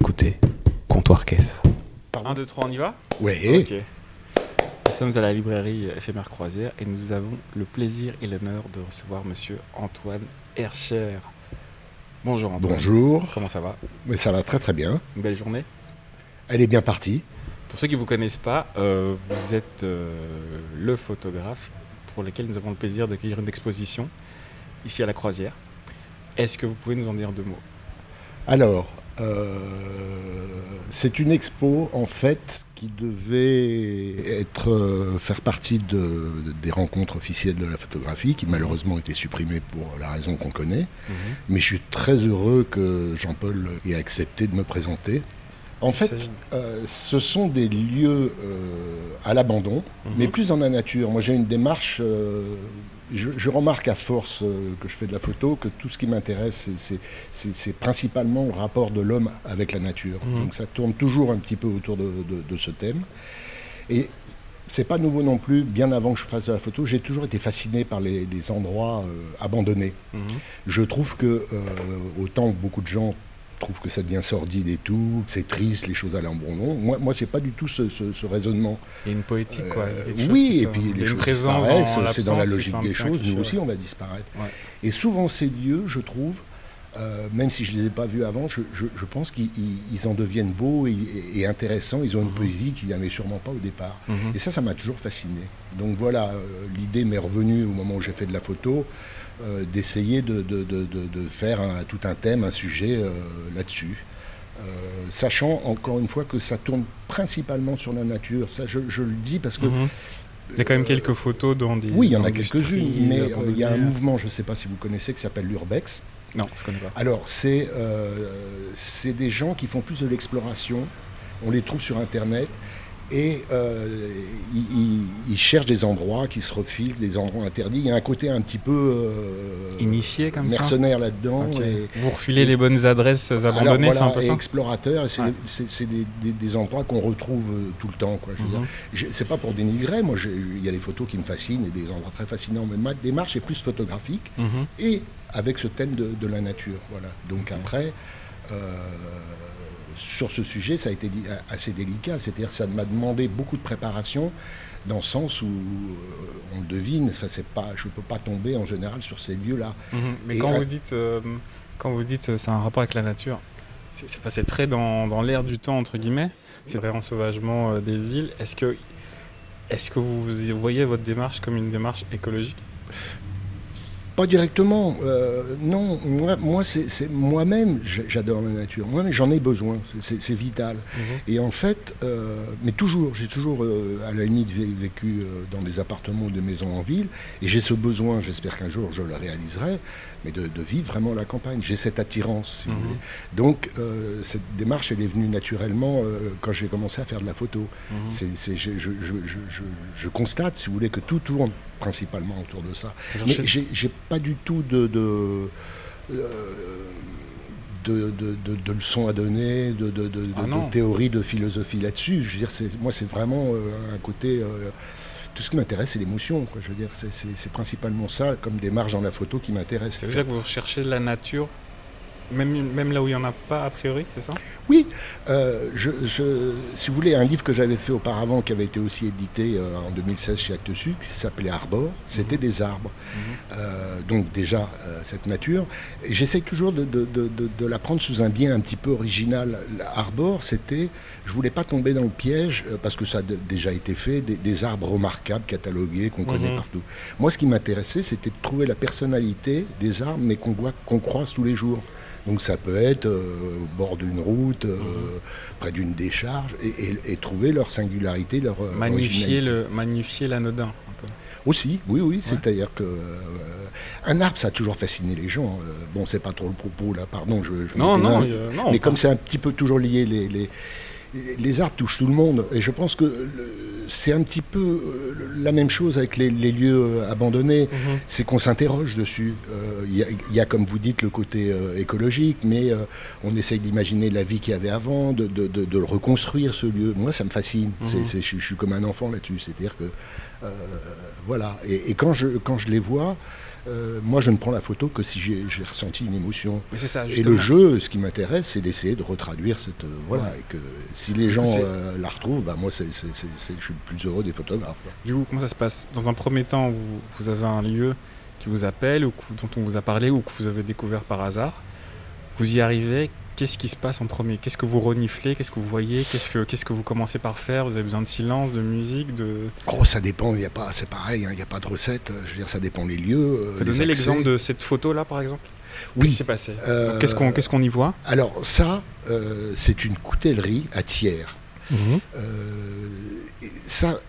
écoutez Comptoir Caisse. 1, 2, 3, on y va Oui. Ok. Nous sommes à la librairie Éphémère Croisière et nous avons le plaisir et l'honneur de recevoir monsieur Antoine Hercher. Bonjour Antoine. Bonjour. Comment ça va Mais ça va très très bien. Une belle journée Elle est bien partie. Pour ceux qui ne vous connaissent pas, euh, vous êtes euh, le photographe pour lequel nous avons le plaisir d'accueillir une exposition ici à la Croisière. Est-ce que vous pouvez nous en dire deux mots? Alors, c'est une expo en fait qui devait être euh, faire partie de- des rencontres officielles de la photographie, qui malheureusement ont été supprimées pour la raison qu'on connaît. Mais je suis très heureux que Jean-Paul ait accepté de me présenter. En fait, euh, ce sont des lieux euh, à l'abandon, Mhm. mais plus dans la nature. Moi, j'ai une démarche. euh, je, je remarque à force que je fais de la photo que tout ce qui m'intéresse, c'est- principalement le rapport de l'homme avec la nature. Mhm. Donc, ça tourne toujours un petit peu autour de, de- de ce thème. Et c'est pas nouveau non plus. Bien avant que je fasse de la photo, j'ai toujours été fasciné par les, les endroits euh, abandonnés. Mhm. Je trouve que euh, autant que beaucoup de gens trouvent que ça devient sordide et tout, que c'est triste, les choses à l'abandon, moi, moi c'est pas du tout ce, ce- ce raisonnement. Il y a une poétique, quoi. Euh, oui, et puis les choses disparaissent, en c'est dans la logique des choses, nous aussi on va disparaître. Ouais. Et souvent ces lieux, je trouve, euh, même si je les ai pas vus avant, je, je- je pense qu'ils ils- ils en deviennent beaux et, et intéressants, ils ont une Mhm. poésie qu'il n'y avait sûrement pas au départ. Mhm. Et ça, ça m'a toujours fasciné. Donc voilà, euh, l'idée m'est revenue au moment où j'ai fait de la photo, euh, d'essayer de, de- de- de- faire un- tout un thème, un sujet euh, là-dessus. Euh, sachant encore une fois que ça tourne principalement sur la nature. Ça, je, je le dis parce que. Mhm. Il y a quand même quelques photos dans des. Oui, il y en a quelques-unes, mais il y a un mouvement, je ne sais pas si vous connaissez, qui s'appelle l'Urbex. Non, je connais pas. Alors, c'est c'est des gens qui font plus de l'exploration. On les trouve sur Internet et euh, ils cherchent des endroits qui se refilent, des endroits interdits. Il y a un côté un petit peu euh, Initié comme ça mercenaire là-dedans. Vous refilez les bonnes adresses abandonnées, c'est un voilà, peu et ça explorateur, c'est Ouais. des, des- des endroits qu'on retrouve euh, tout le temps. Quoi, je. Mhm. Je- C'est pas pour dénigrer, moi il y a des photos qui me fascinent et des endroits très fascinants, mais ma démarche est plus photographique Mhm. et avec ce thème de, de la nature. Voilà. Donc après, sur ce sujet, ça a été di- assez délicat, c'est-à-dire que ça m'a demandé beaucoup de préparation dans le sens où euh, on le devine, enfin, c'est pas, je ne peux pas tomber en général sur ces lieux-là. Mhm. Mais quand à- vous dites, euh, quand vous dites, euh, c'est un rapport avec la nature, c'est- passé très dans, dans l'air du temps entre guillemets. C'est vrai en sauvagement euh, des villes. Est-ce que, est-ce que vous voyez votre démarche comme une démarche écologique? Pas directement, euh, non. Moi, moi c'est moi-même, j'adore la nature. Moi, j'en ai besoin. c'est- vital. Et en fait, euh, mais toujours, j'ai toujours euh, à la limite vé- vécu dans des appartements ou des maisons en ville, et j'ai ce besoin, j'espère qu'un jour je le réaliserai, mais de, de vivre vraiment la campagne. J'ai cette attirance, si vous Mhm. voulez. Donc, cette démarche, elle est venue naturellement quand j'ai commencé à faire de la photo. Mhm. C'est- je, je- constate, si vous voulez, que tout tourne principalement autour de ça. Mais j'ai pas du tout de, de, euh, de, de- de- de leçons à donner, de, de, de- Ah théorie, de philosophie là-dessus. Je veux dire, c'est- moi, c'est vraiment euh, un côté. euh, tout ce qui m'intéresse, c'est l'émotion. quoi. Je veux dire, c'est- c'est c'est principalement ça, comme démarche dans la photo, qui m'intéresse. Ça veut dire que vous recherchez de la nature, même, même là où il n'y en a pas a priori, c'est ça? Oui, euh, je, je- si vous voulez, un livre que j'avais fait auparavant, qui avait été aussi édité euh, en 2016 chez Actes Sud, qui s'appelait Arbor, c'était Mhm. des arbres. Euh, donc déjà, euh, cette nature. J'essaie toujours de, de- de- de- de la prendre sous un biais un petit peu original. Arbor, c'était, je voulais pas tomber dans le piège, parce que ça a déjà été fait, des, des arbres remarquables, catalogués, qu'on connaît Mhm. partout. Moi, ce qui m'intéressait, c'était de trouver la personnalité des arbres, mais qu'on voit, qu'on croise tous les jours. Donc ça peut être euh, au bord d'une route, euh, près d'une décharge, et, et- et trouver leur singularité, leur euh, Magnifier le, magnifier l'anodin. un peu. Aussi, oui, oui, c'est-à-dire que un arbre, ça a toujours fasciné les gens. Euh, bon, c'est pas trop le propos là, pardon, je, je Non, non, non. mais comme c'est un petit peu toujours lié, les, les, les arbres touchent tout le monde, et je pense que c'est un petit peu euh, la même chose avec les, les lieux euh, abandonnés. Mhm. C'est qu'on s'interroge dessus. Euh, Il y, a- il y a, comme vous dites, le côté euh, écologique, mais euh, on essaye d'imaginer la vie qu'il y avait avant, de, de- de- de le reconstruire, ce lieu. Moi, ça me fascine. C'est- Mhm. c'est- je, je suis comme un enfant là-dessus. C'est-à-dire que Euh, voilà. Et, quand, je, quand je les vois, euh, moi, je ne prends la photo que si j'ai ressenti une émotion. Mais ça, et le jeu, ce qui m'intéresse, c'est d'essayer de retraduire cette. voilà. Et que si les gens la retrouvent, bah, moi, je suis le plus heureux des photographes. Du coup, comment ça se passe? Dans un premier temps, vous, vous avez un lieu qui vous appelle ou dont on vous a parlé ou que vous avez découvert par hasard. Vous y arrivez, qu'est-ce qui se passe en premier? Qu'est-ce que vous reniflez? Qu'est-ce que vous voyez? Qu'est-ce que qu'est-ce que vous commencez par faire? Vous avez besoin de silence, de musique, de Oh, ça dépend. Y a pas, c'est pareil. Hein, il n'y a pas de recette. Je veux dire, ça dépend des lieux. Vous pouvez donner l'exemple de cette photo là, par exemple? Oui. Qu'est-ce qui s'est passé? Euh, Qu'est-ce qu'on qu'est-ce qu'on y voit? Alors ça, euh, c'est une coutellerie à tiers. Euh, ça,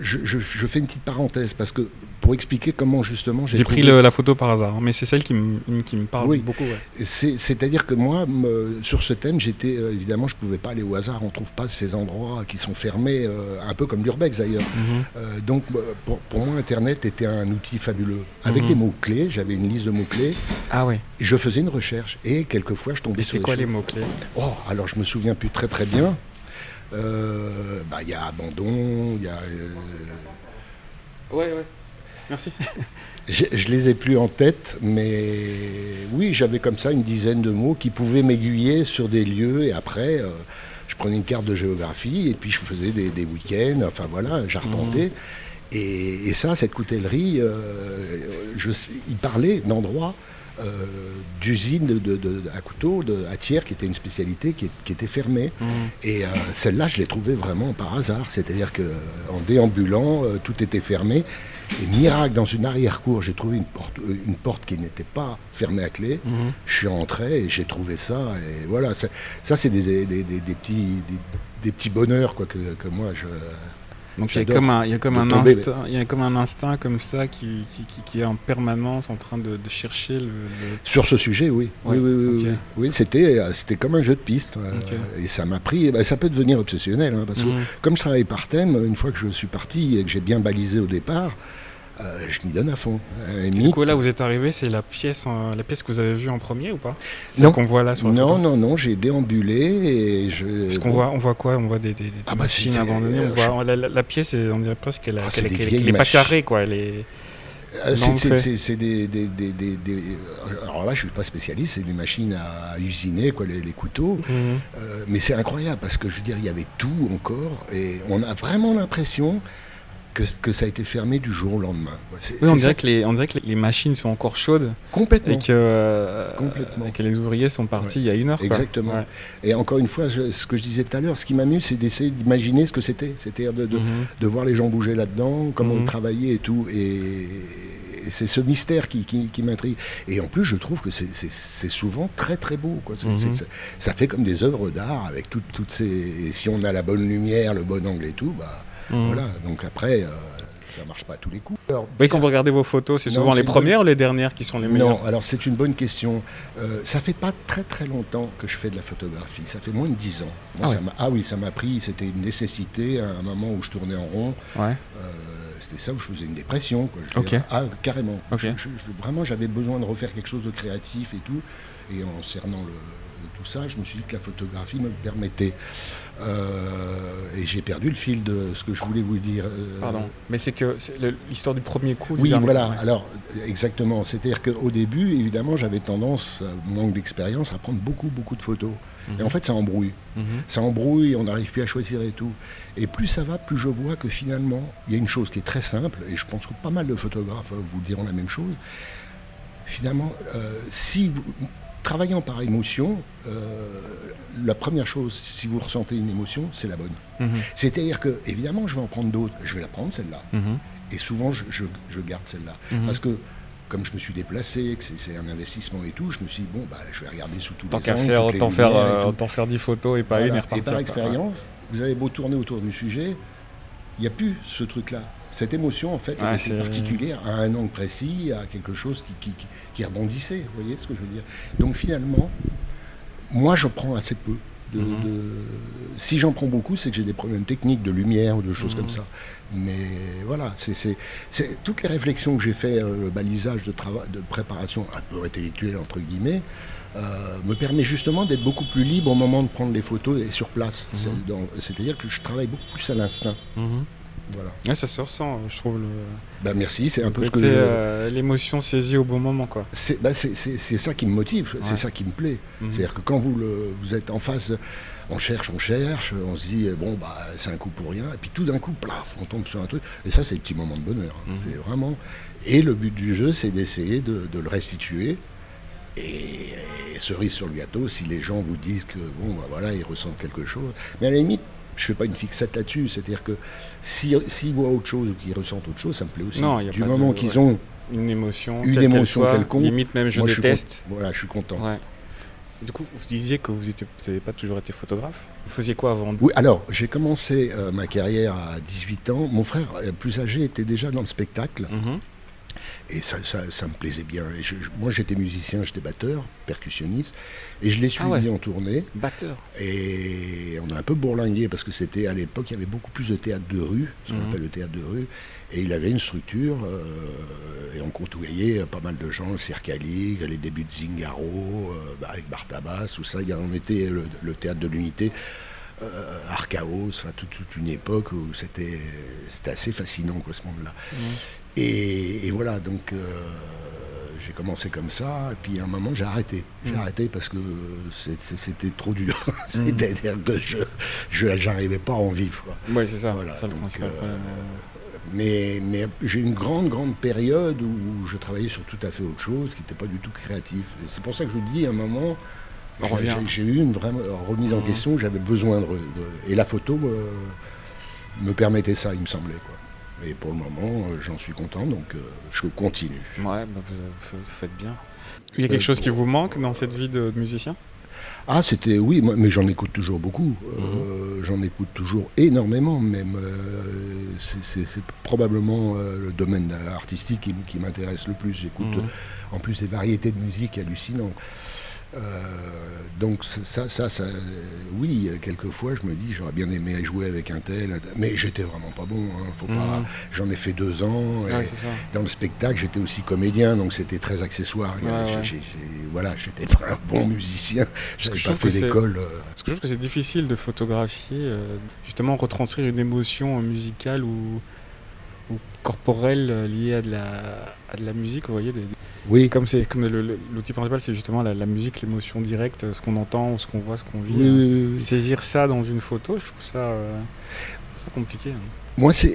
je, je, fais une petite parenthèse parce que pour expliquer comment justement j'ai pris la photo par hasard, hein, mais c'est celle qui me, qui me parle beaucoup. C'est-à-dire que moi, sur ce thème, j'étais euh, évidemment, je pouvais pas aller au hasard. On trouve pas ces endroits qui sont fermés, euh, un peu comme l'urbex d'ailleurs. Mhm. Euh, donc pour, pour, moi, Internet était un outil fabuleux. Avec mhm. des mots clés, j'avais une liste de mots clés. Ah oui. Je faisais une recherche et quelquefois je tombais. C'est quoi les mots clés Oh, alors je me souviens plus très très bien. Bah, il y a abandon, il y a. Ouais, ouais. Merci. je, je, les ai plus en tête, mais oui, j'avais comme ça une dizaine de mots qui pouvaient m'aiguiller sur des lieux. Et après, euh, je prenais une carte de géographie et puis je faisais des, week-ends. Enfin voilà, j'arpentais. Mmh. Et, ça, cette coutellerie, euh, je, il parlait d'endroits euh, d'usine de, à couteau de, à tiers qui était une spécialité qui, était fermée. Mmh. Et euh, celle-là, je l'ai trouvée vraiment par hasard. C'est-à-dire qu'en déambulant, euh, tout était fermé. Et miracle, dans une arrière-cour, j'ai trouvé une porte, une porte qui n'était pas fermée à clé. Mmh. Je suis rentré et j'ai trouvé ça. Et voilà, ça, c'est des, des, petits, des, petits bonheurs quoi, que, que moi, je, donc il y, a comme un, il y a comme un instinct, il y a comme un instinct comme ça qui, qui, qui, est en permanence en train de, de chercher le, Sur ce sujet, oui. oui, oui, oui, oui. c'était, c'était comme un jeu de piste. Et ça m'a pris. Bah, ça peut devenir obsessionnel, hein, parce que mhm. comme je travaille par thème, une fois que je suis parti et que j'ai bien balisé au départ, euh, je m'y donne à fond. du coup, là, vous êtes arrivé, c'est la pièce, la pièce que vous avez vue en premier ou pas? Non. qu'on voit là sur la Non, non, non, j'ai déambulé et je. Est-ce qu'on voit, on voit quoi? On voit des, des, ah bah, machines abandonnées. On voit, la, pièce, on dirait presque qu'elle n'est pas carrée, quoi. Elle est. Euh, c'est des, des, des, Alors là, je suis pas spécialiste, c'est des machines à, usiner, quoi, les, couteaux. Mhm. Euh, mais c'est incroyable parce que je veux dire, il y avait tout encore et on a vraiment l'impression que, ça a été fermé du jour au lendemain. Oui, on, dirait que les, on dirait que les machines sont encore chaudes. Complètement. Et que, euh, Complètement. que les ouvriers sont partis il y a une heure. Exactement. Et encore une fois, ce que je disais tout à l'heure, ce qui m'amuse, c'est d'essayer d'imaginer ce que c'était. C'est-à-dire de, de, mhm. de, voir les gens bouger là-dedans, comment on mhm. travaillait et tout. Et, c'est ce mystère qui, qui, m'intrigue. Et en plus, je trouve que c'est souvent très très beau. Quoi. Mhm. ça fait comme des œuvres d'art avec toutes, toutes ces. Si on a la bonne lumière, le bon angle et tout, bah, Mmh. Voilà, donc après, euh, ça marche pas à tous les coups. Alors, oui, quand vous regardez vos photos, c'est souvent les premières ou les dernières qui sont les meilleures Non, alors c'est une bonne question. Euh, ça fait pas très très longtemps que je fais de la photographie. Ça fait moins de 10 ans. ah, ah, oui, ça m'a pris, c'était une nécessité à un moment où je tournais en rond. Ouais. Euh, c'était ça où je faisais une dépression. Quoi. ah, carrément. vraiment, j'avais besoin de refaire quelque chose de créatif et tout. Et en cernant le, tout ça, je me suis dit que la photographie me permettait. Euh, et j'ai perdu le fil de ce que je voulais vous dire. Euh, Pardon, mais c'est que l'histoire du premier coup. oui, voilà. Alors, exactement. C'est-à-dire qu'au début, évidemment, j'avais tendance, manque d'expérience, à prendre beaucoup, beaucoup de photos. Et en mhm. fait, ça embrouille. Mhm. Ça embrouille, on n'arrive plus à choisir et tout. Et plus ça va, plus je vois que finalement, il y a une chose qui est très simple, et je pense que pas mal de photographes vous diront la même chose. Finalement, euh, si vous, travaillant par émotion, euh, la première chose, si vous ressentez une émotion, c'est la bonne. Mhm. C'est-à-dire que, évidemment, je vais en prendre d'autres. Je vais la prendre, celle-là. Mhm. Et souvent, je, garde celle-là. Mhm. Parce que, comme je me suis déplacé, que c'est un investissement et tout, je me suis dit, bon, bah, je vais regarder sous tous tant les angles. Faire, autant, faire, euh, autant faire 10 photos et pas une et repartir. Et par expérience, vous avez beau tourner autour du sujet, il n'y a plus ce truc-là cette émotion, en fait, est particulière à un angle précis, à quelque chose qui, qui, rebondissait. Vous voyez ce que je veux dire? Donc finalement, moi, je prends assez peu. De, mhm. Si j'en prends beaucoup, c'est que j'ai des problèmes techniques de lumière ou de choses comme mhm. ça. Mais voilà, c'est toutes les réflexions que j'ai fait, euh, le balisage de, de préparation un peu intellectuelle, entre guillemets, euh, me permet justement d'être beaucoup plus libre au moment de prendre les photos et sur place. Mhm. C'est-à-dire que je travaille beaucoup plus à l'instinct. Voilà. Ouais, ça se ressent, je trouve. Le... Bah merci, c'est un peu ce que euh, l'émotion saisie au bon moment, quoi. C'est bah, c'est ça qui me motive, Ouais. c'est ça qui me plaît. Mhm. C'est-à-dire que quand vous, le- vous êtes en face, on cherche, on cherche, on se dit, bon, bah, c'est un coup pour rien, et puis tout d'un coup, plaf, on tombe sur un truc. Et ça, c'est le petit moment de bonheur. hein. Mhm. C'est vraiment. Et le but du jeu, c'est d'essayer de, de le restituer. Et, et cerise sur le gâteau, si les gens vous disent que, bon, bah, voilà, ils ressentent quelque chose. Mais à la limite, je fais pas une fixette là-dessus. C'est-à-dire que si- s'ils voient autre chose ou qu'ils ressentent autre chose, ça me plaît aussi. Non, du pas moment qu'ils ouais. ont. Une émotion, Une quelle émotion soit, quelconque. limite même je moi, déteste. Voilà, je suis content. Ouais. Du coup, vous disiez que vous n'avez pas toujours été photographe. Vous faisiez quoi avant Oui, alors j'ai commencé euh, ma carrière à 18 ans. Mon frère euh, plus âgé était déjà dans le spectacle Mhm. Et ça, ça- ça me plaisait bien. Et je- je- moi j'étais musicien, j'étais batteur, percussionniste et je l'ai suivi Ah ouais. en tournée. Batteur. Et on a un peu bourlingué parce que c'était à l'époque, il y avait beaucoup plus de théâtre de rue, ce qu'on Mhm. appelle le théâtre de rue. Et il avait une structure euh, et on côtoyait pas mal de gens, Cirque Ligue, les débuts de Zingaro, euh, bah, avec Bartabas, tout ça. On était le, le théâtre de l'unité. Euh, Archaos, enfin toute, toute une époque où c'était assez fascinant quoi ce monde-là. Mhm. Et, et voilà, donc euh, j'ai commencé comme ça, et puis à un moment j'ai arrêté. J'ai Mhm. arrêté parce que c'était trop dur. Mhm. C'est-à-dire que je j'arrivais pas à en vivre. quoi. Oui, c'est ça. Voilà, ça le donc, euh. Mais, mais j'ai une grande, grande période où je travaillais sur tout à fait autre chose, qui n'était pas du tout créatif. C'est pour ça que je vous dis, à un moment, j'ai- eu une vraie remise en Mhm. question, j'avais besoin de, Et la photo euh, me permettait ça, il me semblait. Quoi. Et pour le moment, euh, j'en suis content, donc euh, je continue. Ouais, bah, vous, faites bien. Il y a quelque Euh, chose qui vous manque dans cette vie de, de musicien? Ah, c'était, oui, moi- mais j'en écoute toujours beaucoup. Euh, j'en écoute toujours énormément, même. euh, c'est- probablement euh, le domaine artistique qui m'intéresse le plus. J'écoute Mhm. en plus des variétés de musique hallucinantes. Euh, donc ça, ça, ça, oui, quelquefois je me dis j'aurais bien aimé jouer avec un tel, mais j'étais vraiment pas bon. hein, faut pas. Mhm. J'en ai fait deux ans. et Ouais, dans le spectacle, j'étais aussi comédien, donc c'était très accessoire. Ouais, ouais. Voilà, j'étais pas un bon musicien. J'avais pas fait d'école. euh, Parce que je trouve que c'est difficile de photographier, euh, justement retranscrire une émotion euh, musicale ou, ou corporelle liée à de la, à de la musique, vous voyez. des- Oui, comme c'est comme l'outil principal, c'est justement la, la musique, l'émotion directe, euh, ce qu'on entend, ce qu'on voit, ce qu'on vit. oui, oui, oui, oui. Saisir ça dans une photo, je trouve ça, euh, je trouve ça compliqué. hein. Moi, c'est.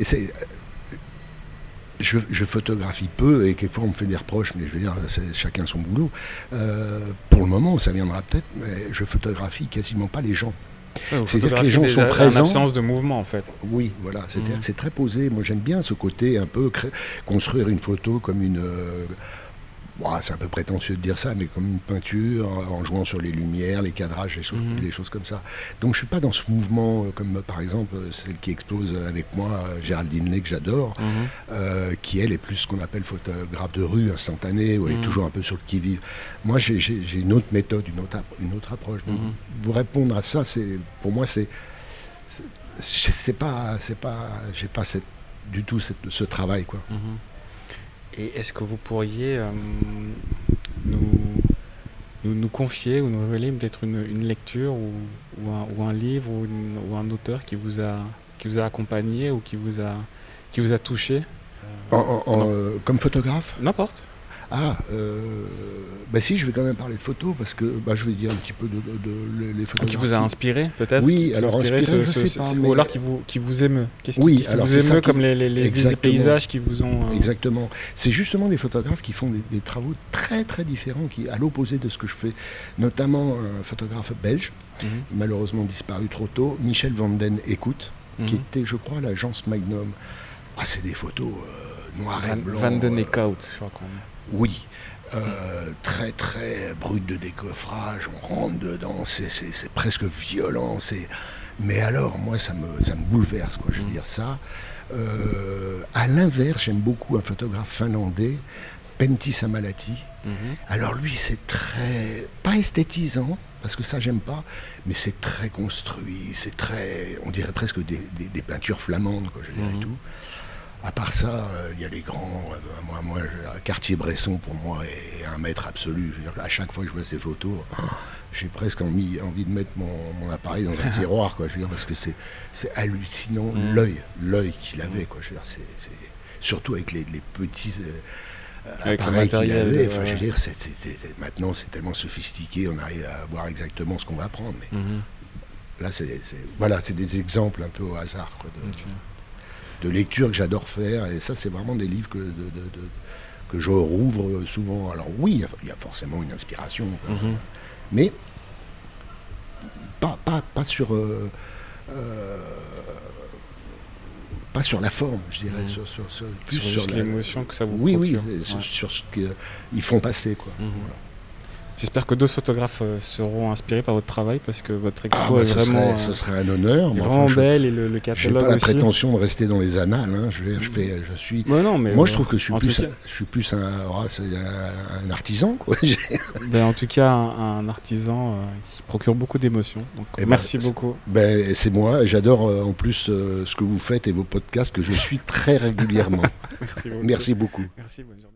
Je, je photographie peu et quelquefois on me fait des reproches, mais je veux dire, c'est chacun son boulot. Euh, pour le moment, ça viendra peut-être, mais je photographie quasiment pas les gens. Ouais, C'est-à-dire que les gens des- sont en présents. absence de mouvement, en fait. Oui, voilà, c'est-à-dire Mhm. que c'est très posé. Moi, j'aime bien ce côté un peu construire une photo comme une. euh, bon, c'est un peu prétentieux de dire ça, mais comme une peinture, en en jouant sur les lumières, les cadrages, les choses, Mhm. les choses comme ça. Donc, je suis pas dans ce mouvement, euh, comme euh, par exemple euh, celle qui explose avec moi, euh, Géraldine Lay, que j'adore, euh, qui elle est plus ce qu'on appelle photographe de rue, instantanée, où elle Mhm. est toujours un peu sur le qui-vive. Moi, j'ai- une autre méthode, une autre, app- une autre approche. Donc, Mhm. vous répondre à ça, c'est pour moi, c'est c'est- pas, c'est pas, j'ai pas cette, du tout cette- ce travail quoi. Mhm. Et est-ce que vous pourriez euh, nous, nous, nous confier ou nous révéler peut-être une, une lecture ou, ou, un, ou un livre ou, une- ou un auteur qui vous a qui vous a accompagné ou qui vous a qui vous a touché? En- en- en, euh, comme photographe? N'importe. Ah, euh, bah si, je vais quand même parler de photos parce que bah, je vais dire un petit peu de, de- de- les- les photographes. Qui vous a inspiré peut-être Oui, alors inspiré inspiré, je sais pas, c'est- mais- Ou alors qui vous, qui vous émeut Oui, qui alors vous émeut qui- comme les, les, les Exactement. paysages qui vous ont... euh, Exactement. C'est justement des photographes qui font des, des travaux très très différents, qui à l'opposé de ce que je fais. Notamment un photographe belge, mhm, malheureusement disparu trop tôt, Michel Van Den Écoute, qui mhm. était, je crois, l'agence Magnum. Ah, c'est des photos euh, noires et Van, blancs. Van den euh, Eekhout, je crois qu'on... Oui. Euh, très très brut de décoffrage, on rentre dedans, c'est, presque violent. c'est- Mais alors, moi, ça me, ça me bouleverse, quoi, je veux Mhm. dire ça. Euh, à l'inverse, j'aime beaucoup un photographe finlandais, Pentti Samalati. Mhm. Alors lui, c'est très... pas esthétisant, parce que ça, j'aime pas, mais c'est très construit, c'est très... on dirait presque des, des- des peintures flamandes, quoi, je dirais Mhm. tout. À part ça, euh, il y a les grands. euh, moi, moi, Cartier-Bresson, pour moi, est un maître absolu. Je veux dire, à chaque fois que je vois ces photos, j'ai presque envie, envie de mettre mon, mon appareil dans un tiroir, quoi. Je veux dire, parce que c'est, c'est hallucinant Mm. l'œil, l'œil qu'il avait, quoi. Je veux dire, c'est, c'est- surtout avec les, les petits. euh, Avec le appareils qu'il matériel, avait. Enfin, ouais. je veux dire, c'est- maintenant, c'est tellement sophistiqué, on arrive à voir exactement ce qu'on va prendre. Mais Mhm. là, c'est, voilà, c'est des exemples un peu au hasard, quoi, de, Ok. De lecture que j'adore faire. Et ça, c'est vraiment des livres que, de- que je rouvre souvent. Alors oui, il y a- forcément une inspiration, quoi. Mhm. mais pas, pas, pas sur... euh, euh, pas sur la forme, je dirais, Mhm. sur, sur, sur- la- l'émotion que ça vous Oui, oui, procure. Ouais. sur ce qu'ils font passer, quoi. Mhm. Voilà. J'espère que d'autres photographes euh, seront inspirés par votre travail parce que votre Ah, expo bah, est vraiment, serait, ce serait un honneur. vraiment enfin, je- belle et le, le J'ai catalogue pas la aussi. prétention de rester dans les annales. hein. Je, je, fais, je suis. Ouais, non, mais Moi, euh, je trouve que je suis plus, tout cas- je suis plus un, ah, artisan, quoi. J'ai- ben, en tout cas, un, un artisan euh, qui procure beaucoup d'émotions. Eh ben, merci beaucoup. Ben, c'est moi. J'adore euh, en plus ce que vous faites et vos podcasts que je suis très régulièrement. Merci beaucoup. Merci beaucoup. Merci, bonne journée.